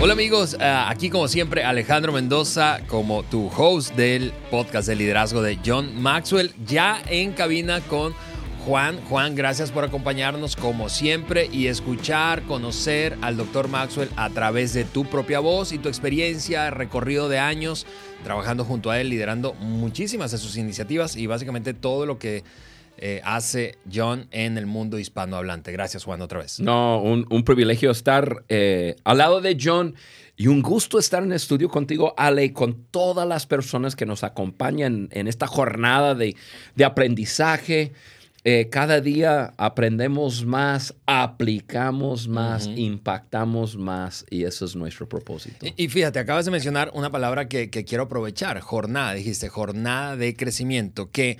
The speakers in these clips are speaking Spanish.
Hola amigos, uh, aquí como siempre Alejandro Mendoza como tu host del podcast de liderazgo de John Maxwell, ya en cabina con Juan. Juan, gracias por acompañarnos como siempre y escuchar, conocer al doctor Maxwell a través de tu propia voz y tu experiencia, recorrido de años trabajando junto a él, liderando muchísimas de sus iniciativas y básicamente todo lo que eh, hace John en el mundo hispanohablante. Gracias, Juan, otra vez. No, un, privilegio estar eh, al lado de John y un gusto estar en estudio contigo, Ale, con todas las personas que nos acompañan en esta jornada de, de aprendizaje. Eh, cada día aprendemos más, aplicamos más, uh -huh. impactamos más y eso es nuestro propósito. Y, y fíjate, acabas de mencionar una palabra que, que, quiero aprovechar, jornada, dijiste, jornada de crecimiento, que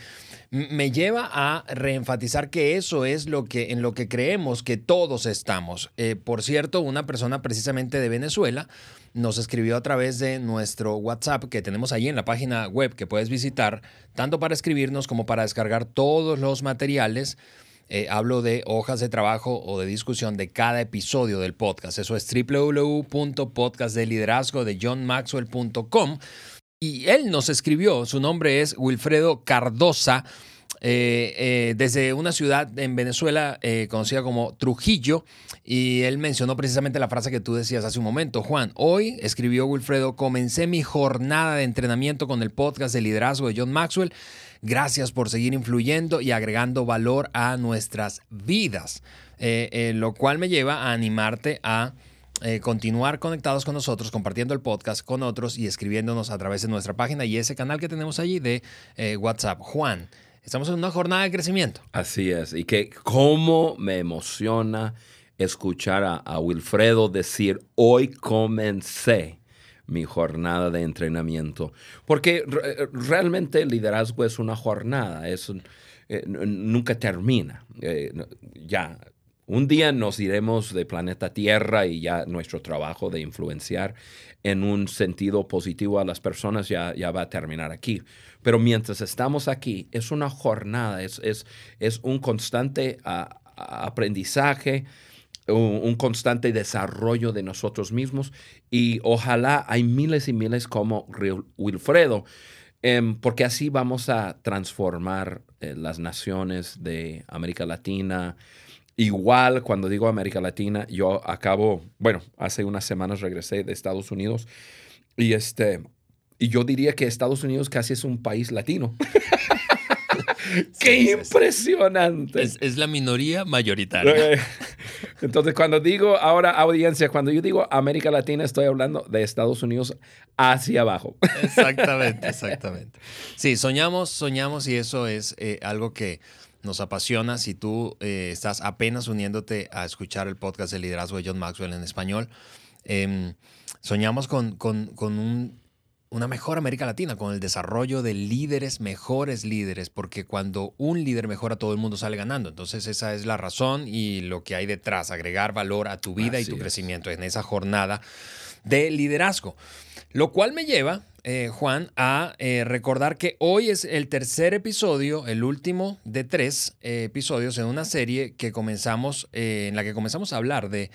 me lleva a reenfatizar que eso es lo que en lo que creemos que todos estamos. Eh, por cierto, una persona precisamente de Venezuela nos escribió a través de nuestro WhatsApp que tenemos ahí en la página web que puedes visitar, tanto para escribirnos como para descargar todos los materiales. Eh, hablo de hojas de trabajo o de discusión de cada episodio del podcast. Eso es www.podcastdeliderazgo de johnmaxwell.com. Y él nos escribió, su nombre es Wilfredo Cardosa, eh, eh, desde una ciudad en Venezuela eh, conocida como Trujillo, y él mencionó precisamente la frase que tú decías hace un momento, Juan. Hoy, escribió Wilfredo, comencé mi jornada de entrenamiento con el podcast de liderazgo de John Maxwell. Gracias por seguir influyendo y agregando valor a nuestras vidas, lo cual me lleva a animarte a... Continuar conectados con nosotros, compartiendo el podcast con otros y escribiéndonos a través de nuestra página y ese canal que tenemos allí de WhatsApp. Juan, estamos en una jornada de crecimiento. Así es, y que cómo me emociona escuchar a, Wilfredo decir, hoy comencé mi jornada de entrenamiento, porque re realmente el liderazgo es una jornada, es eh, nunca termina. Eh, ya un día nos iremos de planeta Tierra y ya nuestro trabajo de influenciar en un sentido positivo a las personas ya, va a terminar aquí. Pero mientras estamos aquí, es una jornada, es, un constante a, a aprendizaje, un, constante desarrollo de nosotros mismos y ojalá hay miles y miles como Wilfredo, eh, porque así vamos a transformar eh, las naciones de América Latina, Igual, cuando digo América Latina, yo acabo, bueno, hace unas semanas regresé de Estados Unidos y este, y yo diría que Estados Unidos casi es un país latino. ¡Qué sí, impresionante! Es, es, la minoría mayoritaria. Entonces, cuando digo ahora audiencia, cuando yo digo América Latina, estoy hablando de Estados Unidos hacia abajo. Exactamente, exactamente. Sí, soñamos, soñamos y eso es eh, algo que nos apasiona. Si tú eh, estás apenas uniéndote a escuchar el podcast de liderazgo de John Maxwell en español, eh, soñamos con, con, con un, una mejor América Latina, con el desarrollo de líderes, mejores líderes, porque cuando un líder mejora, todo el mundo sale ganando. Entonces esa es la razón y lo que hay detrás, agregar valor a tu vida Así y tu es. crecimiento en esa jornada de liderazgo. Lo cual me lleva eh, Juan, a eh, recordar que hoy es el tercer episodio, el último de tres eh, episodios en una serie que comenzamos, en la que comenzamos a hablar de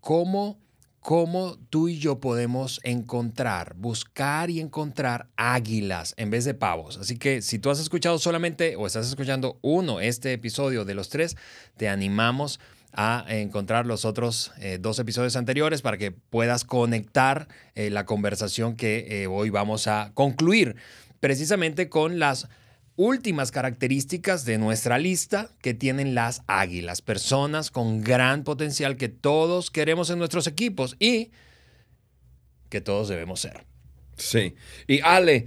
cómo, cómo tú y yo podemos encontrar, buscar y encontrar águilas en vez de pavos. Así que si tú has escuchado solamente o estás escuchando uno, este episodio de los tres, te animamos a a encontrar los otros eh, dos episodios anteriores para que puedas conectar eh, la conversación que eh, hoy vamos a concluir precisamente con las últimas características de nuestra lista que tienen las águilas, personas con gran potencial que todos queremos en nuestros equipos y que todos debemos ser. Sí. Y Ale,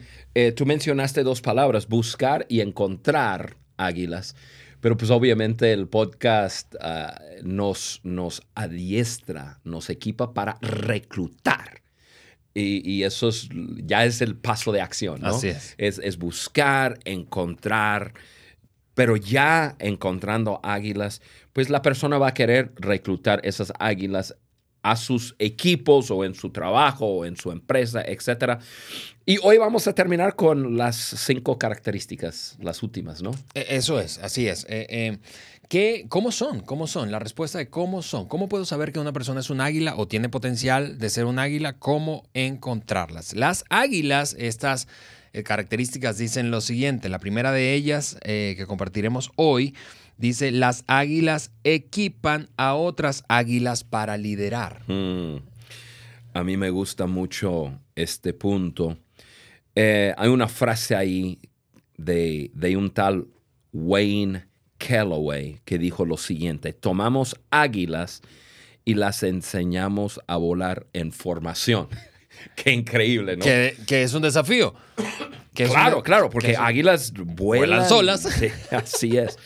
tú mencionaste dos palabras, buscar y encontrar águilas. Pero pues obviamente el podcast uh, nos, nos adiestra, nos equipa para reclutar. Y, y, eso es, ya es el paso de acción, ¿no? Así es. es. Es buscar, encontrar, pero ya encontrando águilas, pues la persona va a querer reclutar esas águilas a sus equipos o en su trabajo o en su empresa, etc. Y hoy vamos a terminar con las cinco características, las últimas, ¿no? E, eso es, así es. Eh, eh, ¿qué, ¿Cómo son? ¿Cómo son? La respuesta de cómo son. ¿Cómo puedo saber que una persona es un águila o tiene potencial de ser un águila? ¿Cómo encontrarlas? Las águilas, estas eh, características dicen lo siguiente. La primera de ellas que compartiremos hoy Dice, las águilas equipan a otras águilas para liderar. Mm. A mí me gusta mucho este punto. Eh, hay una frase ahí de, de un tal Wayne Calloway que dijo lo siguiente, tomamos águilas y las enseñamos a volar en formación. Qué increíble, ¿no? Que, es un desafío. claro, claro, porque águilas vuelan, solas. así es.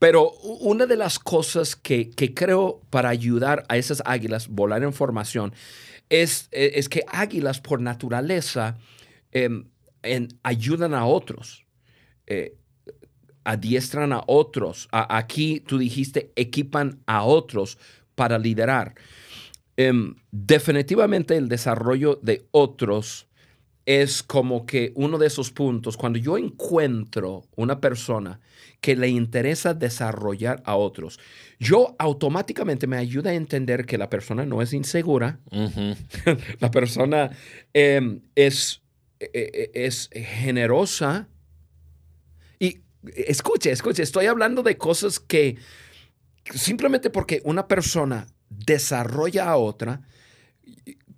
Pero una de las cosas que, creo para ayudar a esas águilas a volar en formación es, e, es que águilas por naturaleza em, ayudan a otros, eh, adiestran a otros. aquí tú dijiste, equipan a otros para liderar. Em, definitivamente el desarrollo de otros es como que uno de esos puntos, cuando yo encuentro una persona que le interesa desarrollar a otros, yo automáticamente me ayuda a entender que la persona no es insegura, la persona em, es, e, e, es generosa. Y escuche, escuche, estoy hablando de cosas que simplemente porque una persona desarrolla a otra,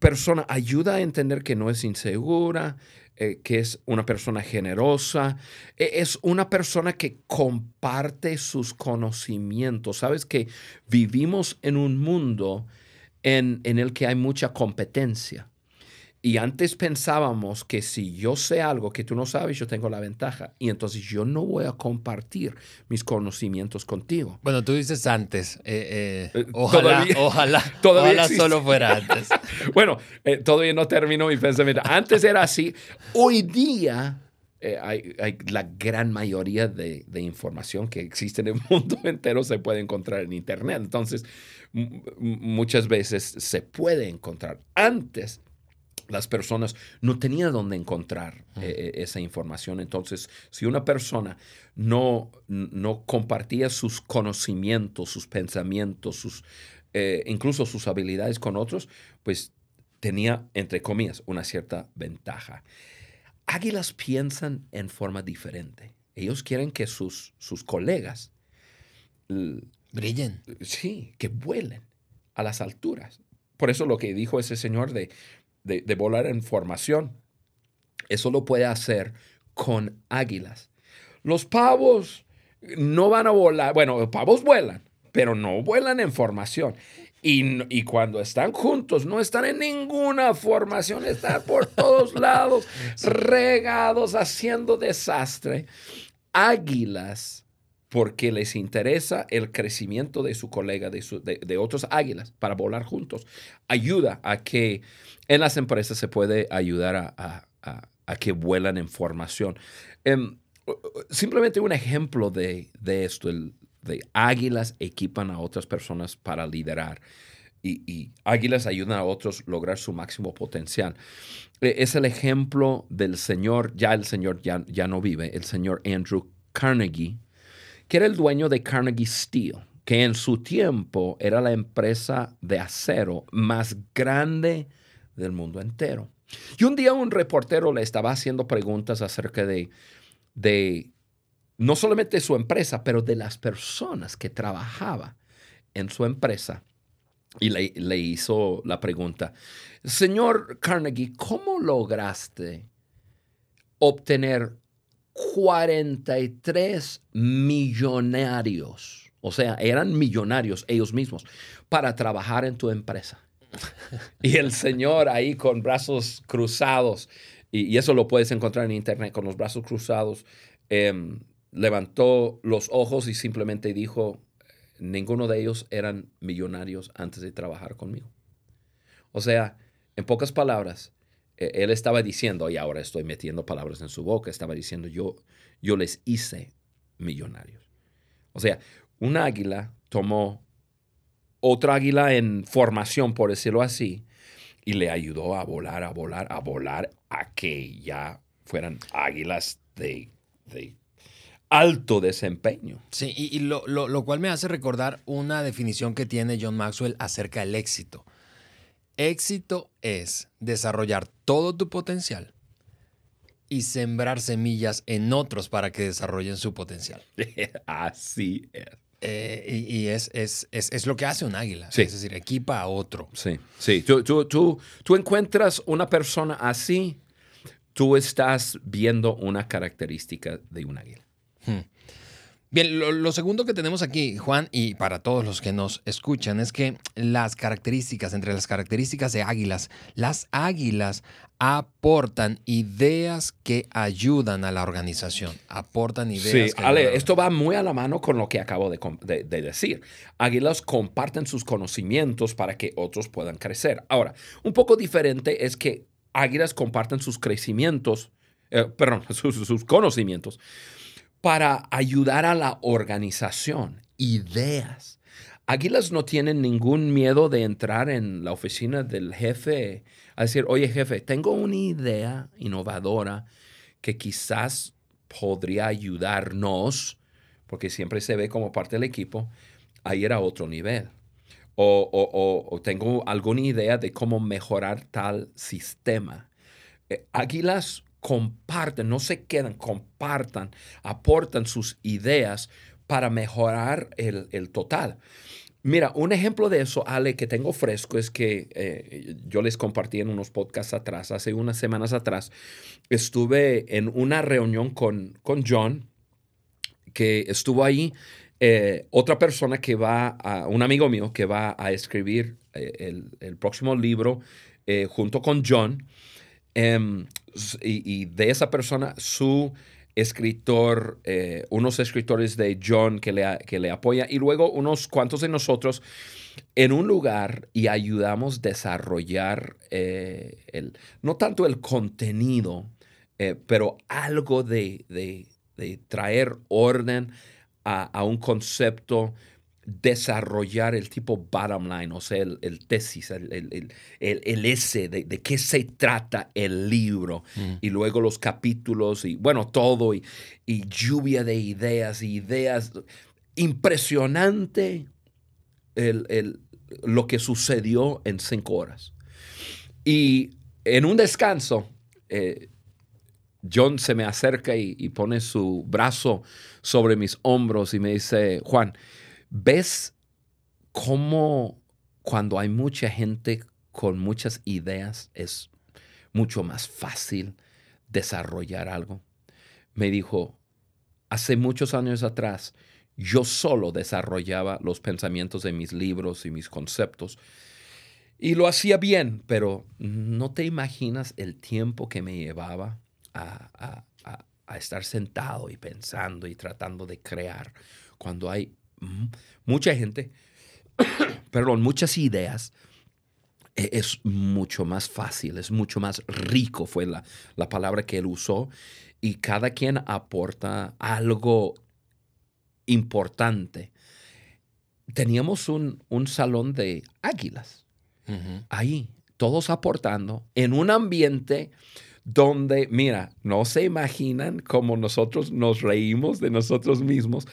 persona ayuda a entender que no es insegura, eh, que es una persona generosa, e, es una persona que comparte sus conocimientos. Sabes que vivimos en un mundo en, en el que hay mucha competencia. Y antes pensábamos que si yo sé algo que tú no sabes, yo tengo la ventaja. Y entonces yo no voy a compartir mis conocimientos contigo. Bueno, tú dices antes. Eh, eh, eh, ojalá, ojalá, todavía solo fuera antes. bueno, todavía no terminó mi pensamiento. Antes era así. Hoy día hay, la gran mayoría de, de, información que existe en el mundo entero se puede encontrar en Internet. Entonces, muchas veces se puede encontrar. Antes las personas no tenían dónde encontrar eh, eh, esa información. Entonces, si una persona no, no compartía sus conocimientos, sus pensamientos, sus, eh, incluso sus habilidades con otros, pues tenía, entre comillas, una cierta ventaja. Águilas piensan en forma diferente. Ellos quieren que sus, sus colegas brillen. Sí, que vuelen a las alturas. Por eso lo que dijo ese señor de de, volar en formación. Eso lo puede hacer con águilas. Los pavos no van a volar, bueno, los pavos vuelan, pero no vuelan en formación. Y, y, cuando están juntos, no están en ninguna formación, están por todos lados, regados, haciendo desastre. Águilas, porque les interesa el crecimiento de su colega, de, de otros águilas, para volar juntos. Ayuda a que en las empresas se puede ayudar a, que vuelan en formación. Em, simplemente un ejemplo de, esto, de águilas equipan a otras personas para liderar. Y, águilas ayudan a otros a lograr su máximo potencial. E, es el ejemplo del señor, ya el señor ya, ya no vive, el señor Andrew Carnegie, que era el dueño de Carnegie Steel, que en su tiempo era la empresa de acero más grande del mundo entero. Y un día un reportero le estaba haciendo preguntas acerca de, de no solamente su empresa, pero de las personas que trabajaba en su empresa. Y le, le hizo la pregunta, señor Carnegie, ¿cómo lograste obtener 43 millonarios? O sea, eran millonarios ellos mismos para trabajar en tu empresa. y el Señor ahí con brazos cruzados, y, eso lo puedes encontrar en internet, con los brazos cruzados, em, levantó los ojos y simplemente dijo, ninguno de ellos eran millonarios antes de trabajar conmigo. O sea, en pocas palabras, él estaba diciendo, y ahora estoy metiendo palabras en su boca, estaba diciendo, yo, yo les hice millonarios. O sea, un águila tomó otra águila en formación, por decirlo así, y le ayudó a volar, a volar, a volar, a que ya fueran águilas de, de alto desempeño. Sí, y, y lo, lo, lo, cual me hace recordar una definición que tiene John Maxwell acerca del éxito. Éxito es desarrollar todo tu potencial y sembrar semillas en otros para que desarrollen su potencial. Así es. Eh, y, y es, es, es, es, lo que hace un águila. Sí. Es decir, equipa a otro. Sí, sí. Tú, tú, tú, tú encuentras una persona así, tú estás viendo una característica de un águila. Hmm. Bien, lo, lo, segundo que tenemos aquí, Juan, y para todos los que nos escuchan, es que las características, entre las características de águilas, las águilas aportan ideas que ayudan a la organización, aportan ideas. Sí, Ale, esto va muy a la mano con lo que acabo de, de, de, decir. Águilas comparten sus conocimientos para que otros puedan crecer. Ahora, un poco diferente es que águilas comparten sus crecimientos, eh, perdón, sus, sus conocimientos para ayudar a la organización, ideas. Águilas no tienen ningún miedo de entrar en la oficina del jefe a decir, oye jefe, tengo una idea innovadora que quizás podría ayudarnos, porque siempre se ve como parte del equipo, a ir a otro nivel. O, o, o, o tengo alguna idea de cómo mejorar tal sistema. Eh, águilas comparten, no se quedan, compartan, aportan sus ideas para mejorar el, el total. Mira, un ejemplo de eso, Ale, que tengo fresco es que eh, yo les compartí en unos podcasts atrás, hace unas semanas atrás, estuve en una reunión con, con John, que estuvo ahí, eh, otra persona que va, a, un amigo mío que va a escribir eh, el, el, próximo libro junto con John, em, y, de esa persona, su escritor, eh, unos escritores de John que le, que le apoya y luego unos cuantos de nosotros en un lugar y ayudamos a desarrollar eh, el, no tanto el contenido, eh, pero algo de, de, de traer orden a, a, un concepto desarrollar el tipo bottom line, o sea, el, el tesis, el, el, el S, de, de, qué se trata el libro, mm. y luego los capítulos, y bueno, todo, y, y lluvia de ideas, ideas. Impresionante lo que sucedió en cinco horas. Y en un descanso, eh, John se me acerca y, y pone su brazo sobre mis hombros y me dice, Juan, ¿Ves cómo cuando hay mucha gente con muchas ideas es mucho más fácil desarrollar algo? Me dijo, hace muchos años atrás, yo solo desarrollaba los pensamientos de mis libros y mis conceptos. Y lo hacía bien, pero no te imaginas el tiempo que me llevaba a, a, estar sentado y pensando y tratando de crear cuando hay mucha gente, perdón, muchas ideas, e, es mucho más fácil, es mucho más rico, fue la, la palabra que él usó, y cada quien aporta algo importante. Teníamos un, un salón de águilas uh -huh. ahí, todos aportando en un ambiente donde, mira, no se imaginan cómo nosotros nos reímos de nosotros mismos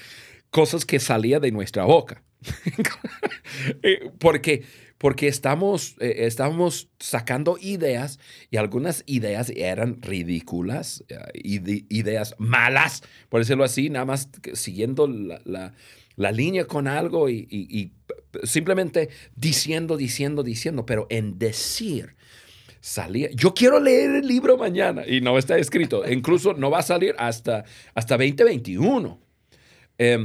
cosas que salía de nuestra boca. porque, porque estamos, eh, estamos sacando ideas y algunas ideas eran ridículas, uh, ideas malas, por decirlo así, nada más siguiendo la, la, línea con algo y, y, simplemente diciendo, diciendo, diciendo, pero en decir. Salía, yo quiero leer el libro mañana y no está escrito, incluso no va a salir hasta, hasta 2021. Eh,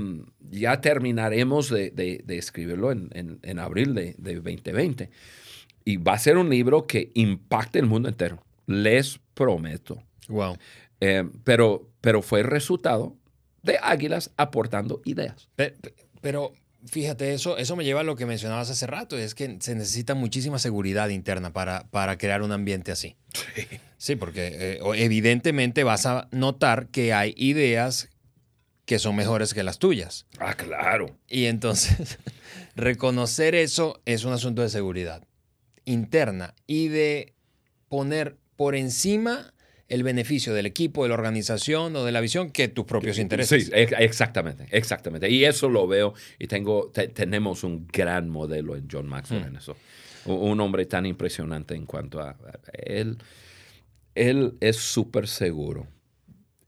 ya terminaremos de, de, de escribirlo en, en, en abril de, de, 2020. Y va a ser un libro que impacte el mundo entero. Les prometo. Wow. Eh, pero, pero fue el resultado de Águilas aportando ideas. Pero, pero, fíjate, eso, eso me lleva a lo que mencionabas hace rato. Es que se necesita muchísima seguridad interna para, para crear un ambiente así. Sí. Sí, porque eh, evidentemente vas a notar que hay ideas que son mejores que las tuyas. Ah, claro. Y entonces, reconocer eso es un asunto de seguridad interna y de poner por encima el beneficio del equipo, de la organización o de la visión que tus propios intereses. Sí, exactamente, exactamente. Y eso lo veo y tengo, tenemos un gran modelo en John Maxwell mm. en eso. Un hombre tan impresionante en cuanto a, él. Él es súper seguro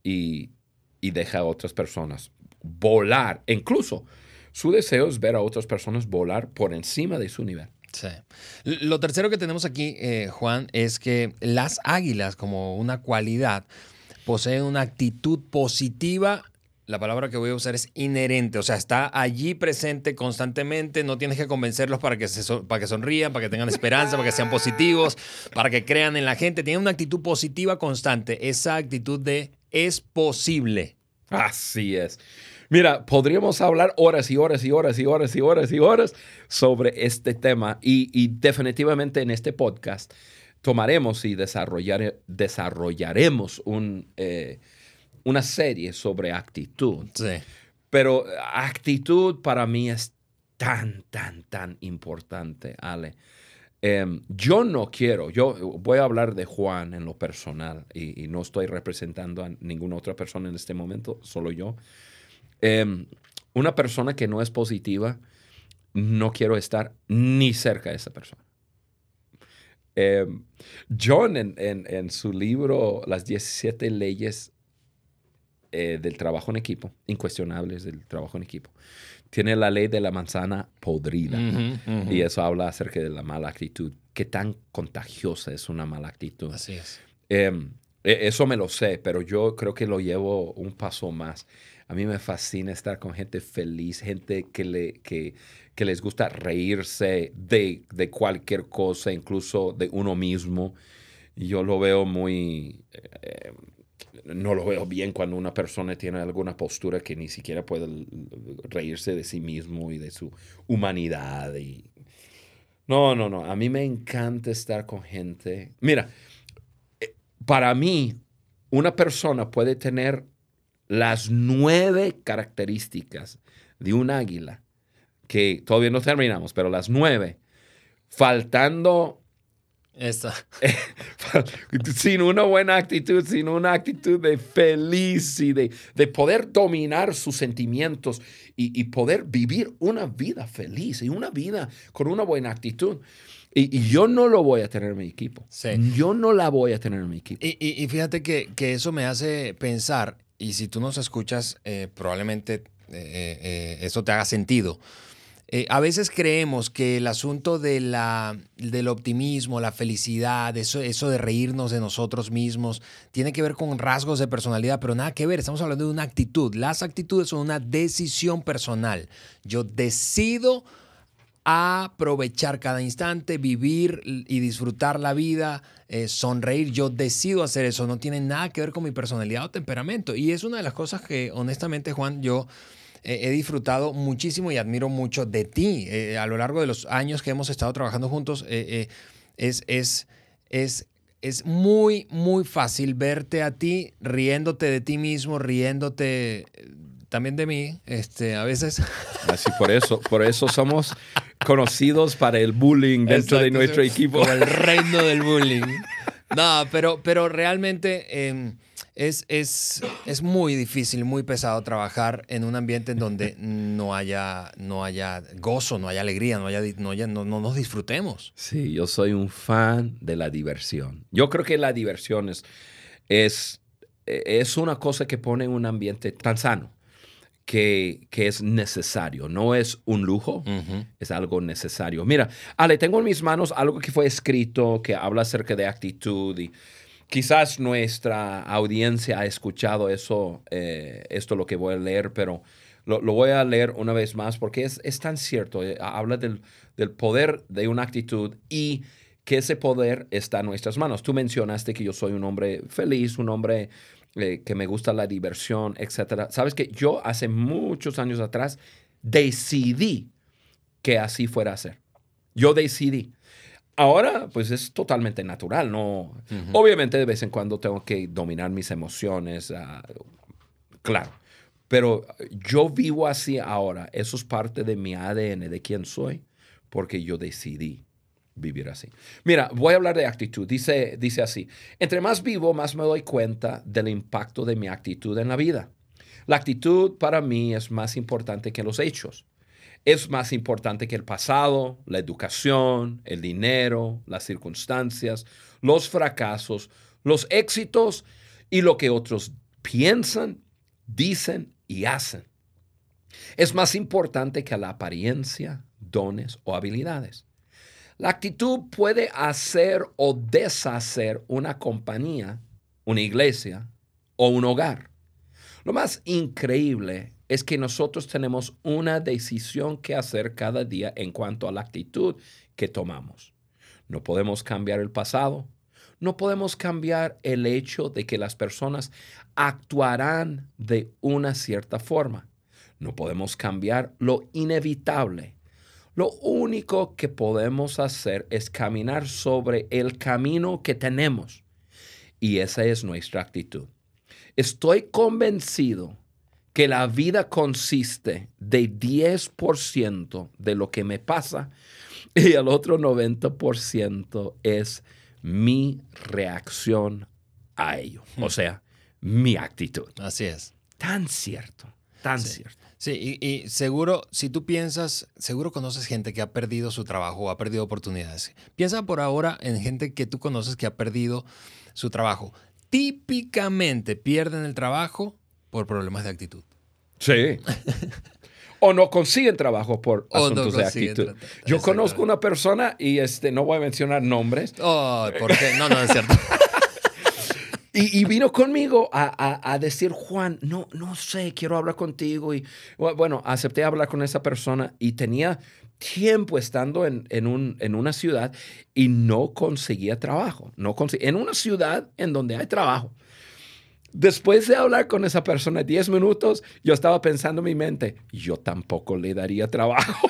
y, y deja a otras personas volar. Incluso su deseo es ver a otras personas volar por encima de su nivel. Sí. Lo tercero que tenemos aquí, eh, Juan, es que las águilas, como una cualidad, poseen una actitud positiva. La palabra que voy a usar es inherente, o sea, está allí presente constantemente, no tienes que convencerlos para que, se para que sonrían, para que tengan esperanza, para que sean positivos, para que crean en la gente. Tienen una actitud positiva constante, esa actitud de es posible. Así es. Mira, podríamos hablar horas y horas y horas y horas y horas y horas sobre este tema y, definitivamente en este podcast tomaremos y desarrollaremos un, eh, una serie sobre actitud. Sí. Pero actitud para mí es tan, tan, tan importante, Ale. Em, yo no quiero, yo voy a hablar de Juan en lo personal y, y, no estoy representando a ninguna otra persona en este momento, solo yo. Em, una persona que no es positiva, no quiero estar ni cerca de esa persona. Em, John en, su libro Las 17 leyes eh, del trabajo en equipo, incuestionables del trabajo en equipo, tiene la ley de la manzana podrida. Y eso habla acerca de la mala actitud. Qué tan contagiosa es una mala actitud. Así es. Em, e, eso me lo sé, pero yo creo que lo llevo un paso más. A mí me fascina estar con gente feliz, gente que, le, que, les gusta reírse de, cualquier cosa, incluso de uno mismo. Yo lo veo muy... Eh, no lo veo bien cuando una persona tiene alguna postura que ni siquiera puede reírse de sí mismo y de su humanidad. Y... No, no, no. A mí me encanta estar con gente. Mira, eh, para mí, una persona puede tener las nueve características de un águila, que todavía no terminamos, pero las nueve, faltando... Esta. sin una buena actitud, sin una actitud de feliz y de, poder dominar sus sentimientos y, poder vivir una vida feliz y una vida con una buena actitud. Y, yo no lo voy a tener en mi equipo. Yo no la voy a tener en mi equipo. Y, fíjate que, que, eso me hace pensar y si tú nos escuchas, eh, probablemente eh, eh, eso te haga sentido. A veces creemos que el asunto de la, del optimismo, la felicidad, eso, de reírnos de nosotros mismos, tiene que ver con rasgos de personalidad, pero nada que ver, estamos hablando de una actitud. Las actitudes son una decisión personal. Yo decido aprovechar cada instante, vivir y disfrutar la vida, eh, sonreír. Yo decido hacer eso, no tiene nada que ver con mi personalidad o temperamento. Y es una de las cosas que honestamente, Juan, yo eh, he disfrutado muchísimo y admiro mucho de ti. Eh, a lo largo de los años que hemos estado trabajando juntos, es, es, es es muy, muy fácil verte a ti riéndote de ti mismo, riéndote también de mí, este, a veces. Así por eso, por eso somos conocidos para el bullying dentro de nuestro equipo. Por el reino del bullying. No, pero, pero realmente em, es, es, es, muy difícil, muy pesado trabajar en un ambiente en donde no haya, no haya gozo, no haya alegría, no, haya, no, haya, no, no nos disfrutemos. Sí, yo soy un fan de la diversión. Yo creo que la diversión es, es, es una cosa que pone en un ambiente tan sano que, es necesario, no es un lujo, es algo necesario. Mira, Ale, tengo en mis manos algo que fue escrito que habla acerca de actitud y quizás nuestra audiencia ha escuchado eso, eh, esto lo que voy a leer, pero lo, voy a leer una vez más porque es, es tan cierto, eh, habla del, del poder de una actitud y que ese poder está en nuestras manos. Tú mencionaste que yo soy un hombre feliz, un hombre eh, que me gusta la diversión, etcétera. Sabes que yo hace muchos años atrás decidí que así fuera a ser. Yo decidí. Ahora, pues es totalmente natural, ¿no? Obviamente de vez en cuando tengo que dominar mis emociones, ah, claro. Pero yo vivo así ahora. Eso es parte de mi ADN, de quién soy, porque yo decidí vivir así. Mira, voy a hablar de actitud. Dice, dice así, entre más vivo, más me doy cuenta del impacto de mi actitud en la vida. La actitud para mí es más importante que los hechos. Es más importante que el pasado, la educación, el dinero, las circunstancias, los fracasos, los éxitos y lo que otros piensan, dicen y hacen. Es más importante que la apariencia, dones o habilidades. La actitud puede hacer o deshacer una compañía, una iglesia o un hogar. Lo más increíble es que nosotros tenemos una decisión que hacer cada día en cuanto a la actitud que tomamos. No podemos cambiar el pasado, no podemos cambiar el hecho de que las personas actuarán de una cierta forma. No podemos cambiar lo inevitable lo único que podemos hacer es caminar sobre el camino que tenemos. Y esa es nuestra actitud. Estoy convencido que la vida consiste de 10% de lo que me pasa y el otro 90% es mi reacción a ello. O sea, mi actitud. Así es. Tan cierto, tan cierto. Sí, y, seguro, si tú piensas, seguro conoces gente que ha perdido su trabajo o ha perdido oportunidades. Piensa por ahora en gente que tú conoces que ha perdido su trabajo. Típicamente pierden el trabajo por problemas de actitud. Sí. o no consiguen trabajo por asuntos de actitud. Yo conozco una persona y este no voy a mencionar nombres. Oh, ¿por qué? No, no es cierto. Y, vino conmigo a, decir, Juan, no, no sé, quiero hablar contigo. Y bueno, acepté hablar con esa persona y tenía tiempo estando en, en, una ciudad y no conseguía trabajo. No en una ciudad en donde hay trabajo. Después de hablar con esa persona 10 minutos, yo estaba pensando en mi mente, yo tampoco le daría trabajo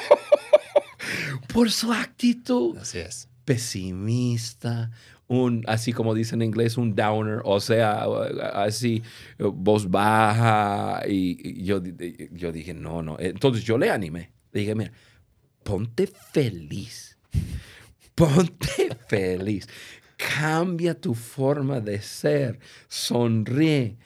por su actitud. Así es. Pesimista, un, así como dicen en inglés, un downer, o sea, así, voz baja. Y, yo, yo dije, no, no. Entonces yo le animé. Le dije, mira, ponte feliz. Ponte feliz. Cambia tu forma de ser. Sonríe.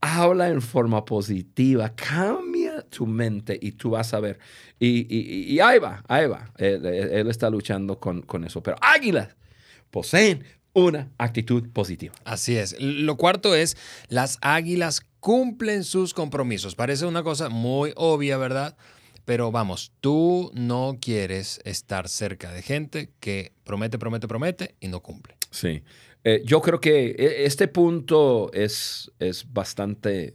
Habla en forma positiva. Cambia tu mente y tú vas a ver. Y, ahí va, ahí va. Él, él está luchando con, con eso. Pero águilas poseen una actitud positiva. Así es. Lo cuarto es, las águilas cumplen sus compromisos. Parece una cosa muy obvia, ¿verdad? Pero vamos, tú no quieres estar cerca de gente que promete, promete, promete y no cumple. Sí. Eh, yo creo que e, este punto es, es bastante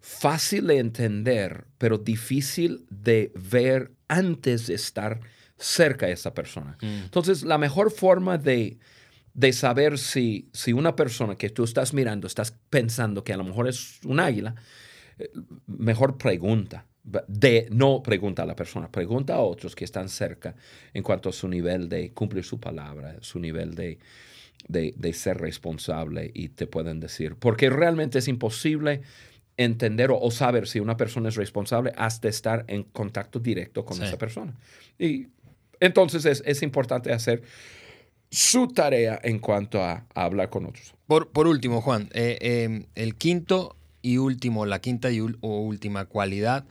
fácil de entender, pero difícil de ver antes de estar cerca de esa persona. Mm. Entonces, la mejor forma de de saber si, si una persona que tú estás mirando, estás pensando que a lo mejor es un águila, eh, mejor pregunta. De, no pregunta a la persona, pregunta a otros que están cerca en cuanto a su nivel de cumplir su palabra, su nivel de, de, ser responsable y te pueden decir, porque realmente es imposible entender o, saber si una persona es responsable hasta estar en contacto directo con esa persona. Y entonces es, es importante hacer su tarea en cuanto a, hablar con otros. Por, último, Juan, eh, em, el quinto y último, la quinta y última cualidad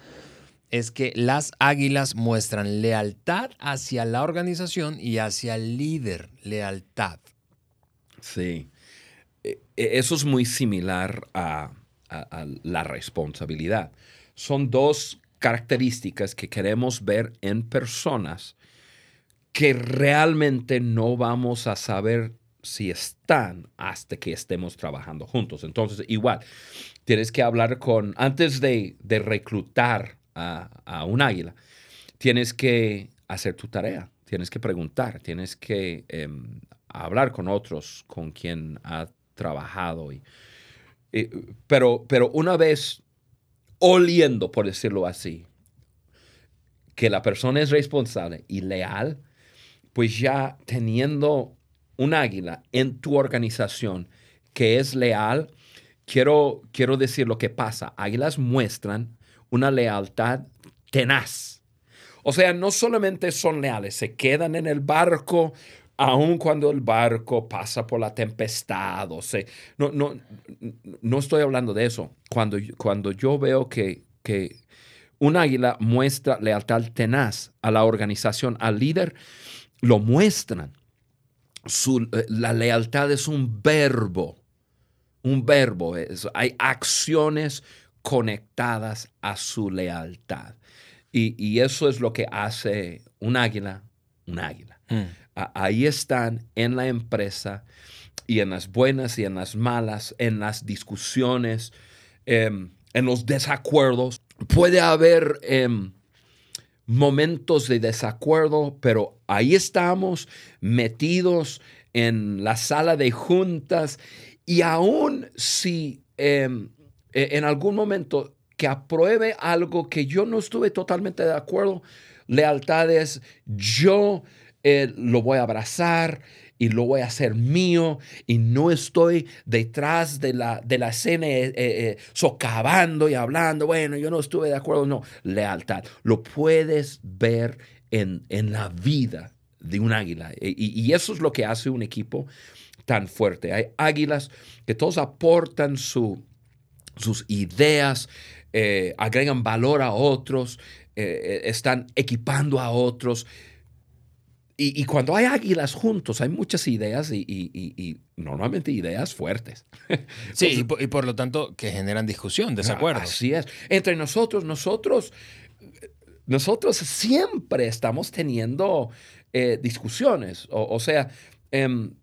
es que las águilas muestran lealtad hacia la organización y hacia el líder, lealtad. Sí, e, e, eso es muy similar a la responsabilidad. Son dos características que queremos ver en personas que realmente no vamos a saber si están hasta que estemos trabajando juntos. Entonces, igual, tienes que hablar con, antes de, reclutar a, un águila, tienes que hacer tu tarea, tienes que preguntar, tienes que em, hablar con otros con quien ha trabajado. Y, pero, pero una vez oliendo, por decirlo así, que la persona es responsable y leal, pues ya teniendo un águila en tu organización que es leal, quiero, quiero decir lo que pasa. Águilas muestran una lealtad tenaz. O sea, no solamente son leales, se quedan en el barco aun cuando el barco pasa por la tempestad. O sea, no, no, no estoy hablando de eso. Cuando, cuando yo veo que, que un águila muestra lealtad tenaz a la organización, al líder, lo muestran. Eh, la lealtad es un verbo, un verbo. hay acciones conectadas a su lealtad. Y, eso es lo que hace un águila, un águila. Mm. Ahí están en la empresa y en las buenas y en las malas, en las discusiones, em, en los desacuerdos. Puede haber em, momentos de desacuerdo, pero ahí estamos metidos en la sala de juntas y aún si em, e, en algún momento que apruebe algo que yo no estuve totalmente de acuerdo, lealtades, yo eh, lo voy a abrazar y lo voy a hacer mío y no estoy detrás de la, de la escena eh, eh, socavando y hablando, bueno, yo no estuve de acuerdo, no, lealtad. Lo puedes ver en, la vida de un águila y, eso es lo que hace un equipo tan fuerte. Hay águilas que todos aportan su, sus ideas, agregan valor a otros, están equipando a otros y, cuando hay águilas juntos, hay muchas ideas y, normalmente ideas fuertes. Sí, y por, lo tanto que generan discusión, desacuerdo. Así es. Entre nosotros, nosotros, nosotros siempre estamos teniendo eh, discusiones. O, sea, em,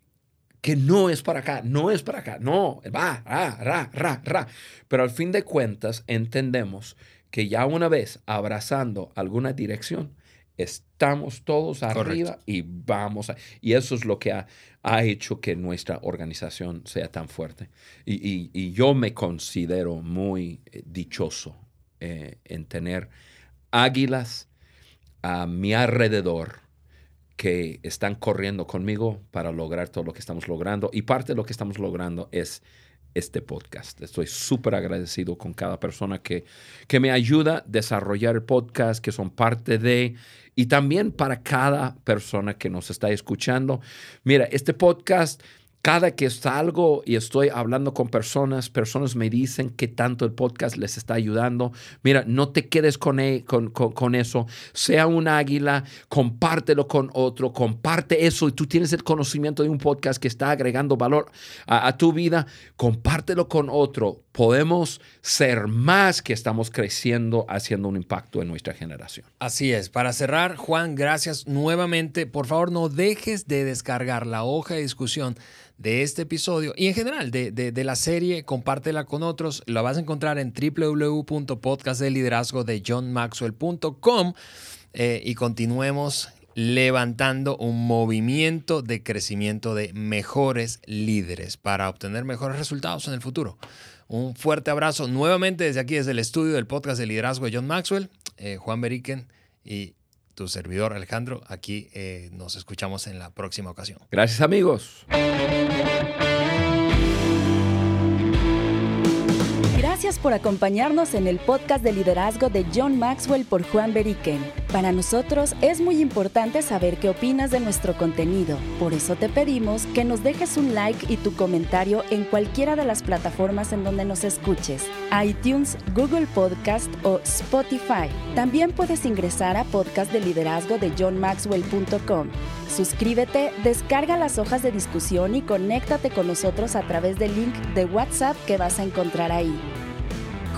que no es para acá, no es para acá, no, va, ra, ra, ra, ra. Pero al fin de cuentas entendemos que ya una vez abrazando alguna dirección, estamos todos arriba y vamos a... Y eso es lo que ha, hecho que nuestra organización sea tan fuerte. Y, yo me considero muy eh, dichoso eh, en tener águilas a mi alrededor que están corriendo conmigo para lograr todo lo que estamos logrando. Y parte de lo que estamos logrando es este podcast. Estoy súper agradecido con cada persona que, que me ayuda a desarrollar el podcast, que son parte de y también para cada persona que nos está escuchando. Mira, este podcast cada que salgo y estoy hablando con personas, personas me dicen que tanto el podcast les está ayudando. Mira, no te quedes con, e, con, eso. Sea un águila, compártelo con otro, comparte eso y tú tienes el conocimiento de un podcast que está agregando valor a, a tu vida, compártelo con otro. Podemos ser más que estamos creciendo, haciendo un impacto en nuestra generación. Así es. Para cerrar, Juan, gracias nuevamente. Por favor, no dejes de descargar la hoja de discusión de este episodio y en general de, la serie, compártela con otros. La vas a encontrar en www.podcastdeliderazgo de johnmaxwell.com eh, y continuemos levantando un movimiento de crecimiento de mejores líderes para obtener mejores resultados en el futuro. Un fuerte abrazo nuevamente desde aquí, desde el estudio del podcast de liderazgo de John Maxwell, eh, Juan Beriken y tu servidor Alejandro. Aquí eh, nos escuchamos en la próxima ocasión. Gracias amigos. Gracias por acompañarnos en el podcast de liderazgo de John Maxwell por Juan Beriken. Para nosotros es muy importante saber qué opinas de nuestro contenido. Por eso te pedimos que nos dejes un like y tu comentario en cualquiera de las plataformas en donde nos escuches, iTunes, Google Podcast o Spotify. También puedes ingresar a podcast de liderazgo de johnmaxwell.com. Suscríbete, descarga las hojas de discusión y conéctate con nosotros a través del link de WhatsApp que vas a encontrar ahí.